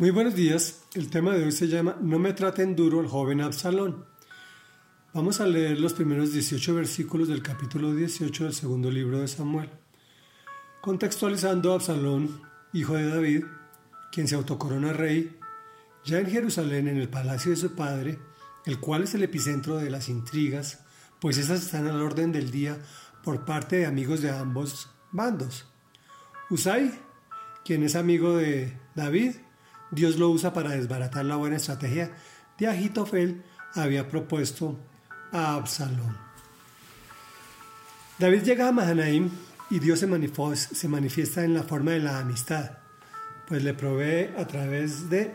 Muy buenos días. El tema de hoy se llama No me traten duro el joven Absalón. Vamos a leer los primeros 18 versículos del capítulo 18 del segundo libro de Samuel. Contextualizando a Absalón, hijo de David, quien se autocorona rey, ya en Jerusalén, en el palacio de su padre, el cual es el epicentro de las intrigas, pues esas están al orden del día por parte de amigos de ambos bandos. Usai, quien es amigo de David, Dios lo usa para desbaratar la buena estrategia de Agitofel había propuesto a Absalón. David llega a Mahanaim y Dios se manifiesta, en la forma de la amistad, pues le provee a través de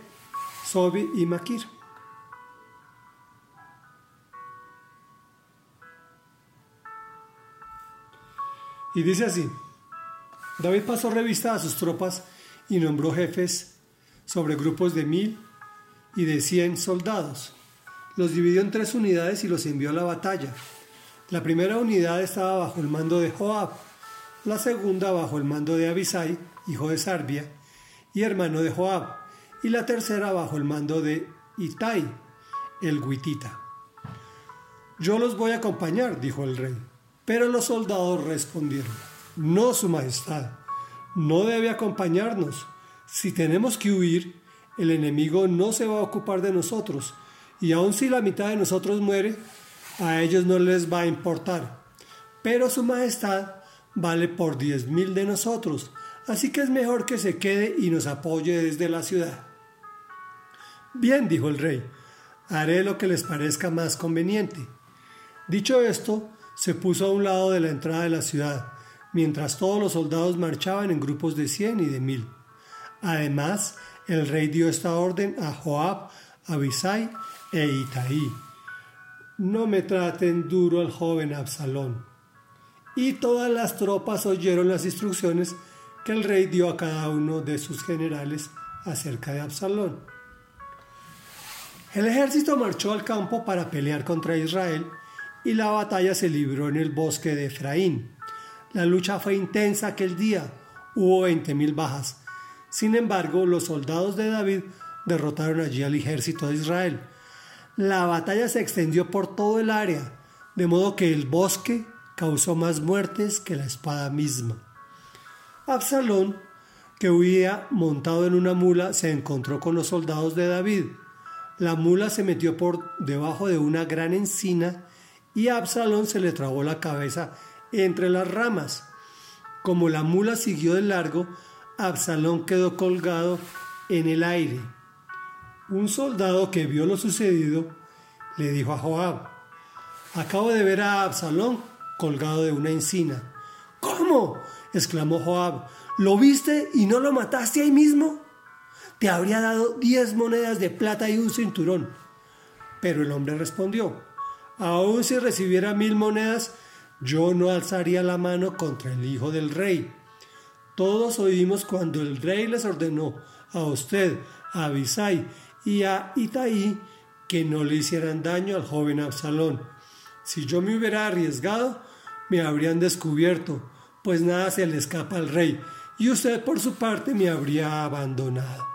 Sobi y Maquir. Y dice así, David pasó revista a sus tropas y nombró jefes sobre grupos de mil y de cien soldados. Los dividió en tres unidades y los envió a la batalla. La primera unidad estaba bajo el mando de Joab, la segunda bajo el mando de Abisai, hijo de Sarbia, y hermano de Joab, y la tercera bajo el mando de Itai, el Guitita. Yo los voy a acompañar, dijo el rey. Pero los soldados respondieron, no, su majestad, no debe acompañarnos si tenemos que huir, el enemigo no se va a ocupar de nosotros, y aun si la mitad de nosotros muere, a ellos no les va a importar. Pero su majestad vale por diez mil de nosotros, así que es mejor que se quede y nos apoye desde la ciudad. Bien, dijo el rey, haré lo que les parezca más conveniente. Dicho esto, se puso a un lado de la entrada de la ciudad, mientras todos los soldados marchaban en grupos de cien y de mil. Además, el rey dio esta orden a Joab, Abisai e Itaí. No me traten duro al joven Absalón. Y todas las tropas oyeron las instrucciones que el rey dio a cada uno de sus generales acerca de Absalón. El ejército marchó al campo para pelear contra Israel y la batalla se libró en el bosque de Efraín. La lucha fue intensa aquel día, hubo 20.000 bajas sin embargo, los soldados de David derrotaron allí al ejército de Israel. La batalla se extendió por todo el área, de modo que el bosque causó más muertes que la espada misma. Absalón, que huía montado en una mula, se encontró con los soldados de David. La mula se metió por debajo de una gran encina y a Absalón se le trabó la cabeza entre las ramas. Como la mula siguió de largo, Absalón quedó colgado en el aire. Un soldado que vio lo sucedido le dijo a Joab, acabo de ver a Absalón colgado de una encina. ¿Cómo? exclamó Joab, ¿lo viste y no lo mataste ahí mismo? Te habría dado diez monedas de plata y un cinturón. Pero el hombre respondió, aun si recibiera mil monedas, yo no alzaría la mano contra el hijo del rey. Todos oímos cuando el rey les ordenó a usted, a Abisai y a Itaí que no le hicieran daño al joven Absalón. Si yo me hubiera arriesgado, me habrían descubierto, pues nada se le escapa al rey, y usted por su parte me habría abandonado.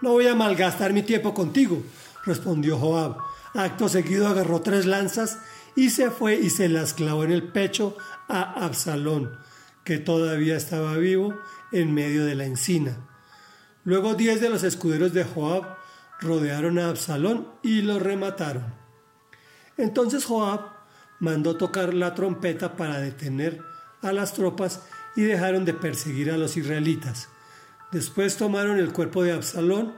No voy a malgastar mi tiempo contigo, respondió Joab. Acto seguido agarró tres lanzas y se fue y se las clavó en el pecho a Absalón que todavía estaba vivo en medio de la encina. Luego diez de los escuderos de Joab rodearon a Absalón y lo remataron. Entonces Joab mandó tocar la trompeta para detener a las tropas y dejaron de perseguir a los israelitas. Después tomaron el cuerpo de Absalón,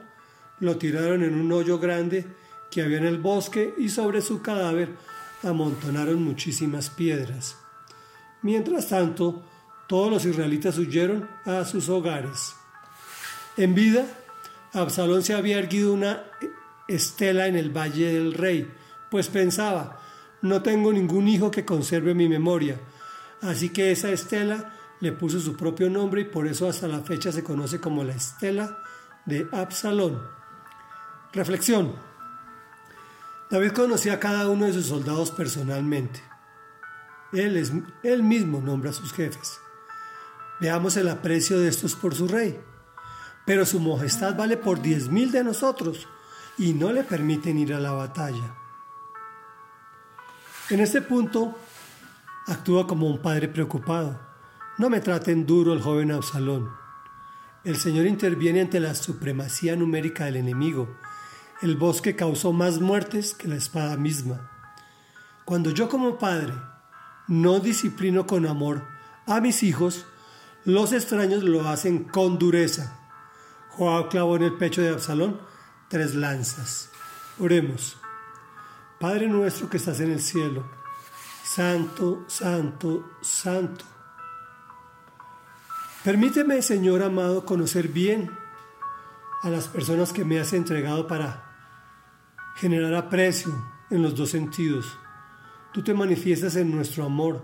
lo tiraron en un hoyo grande que había en el bosque y sobre su cadáver amontonaron muchísimas piedras. Mientras tanto, todos los israelitas huyeron a sus hogares. En vida, Absalón se había erguido una estela en el valle del rey, pues pensaba, no tengo ningún hijo que conserve mi memoria. Así que esa estela le puso su propio nombre y por eso hasta la fecha se conoce como la estela de Absalón. Reflexión. David conocía a cada uno de sus soldados personalmente. Él, es, él mismo nombra a sus jefes. Veamos el aprecio de estos por su rey. pero su majestad vale por diez mil de nosotros y no le permiten ir a la batalla. En este punto, actúa como un padre preocupado. No me traten duro el joven Absalón. El Señor interviene ante la supremacía numérica del enemigo. El bosque causó más muertes que la espada misma. Cuando yo como padre no disciplino con amor a mis hijos, los extraños lo hacen con dureza. Joab clavó en el pecho de Absalón tres lanzas. Oremos. Padre nuestro que estás en el cielo, santo, santo, santo Permíteme, Señor amado, conocer bien a las personas que me has entregado para generar aprecio en los dos sentidos. Tú te manifiestas en nuestro amor,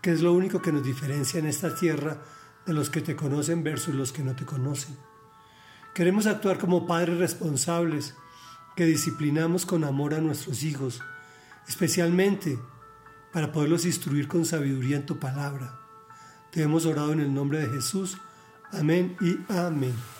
que es lo único que nos diferencia en esta tierra de los que te conocen versus los que no te conocen. Queremos actuar como padres responsables, que disciplinamos con amor a nuestros hijos, especialmente para poderlos instruir con sabiduría en tu palabra. Te hemos orado en el nombre de Jesús. Amén y amén.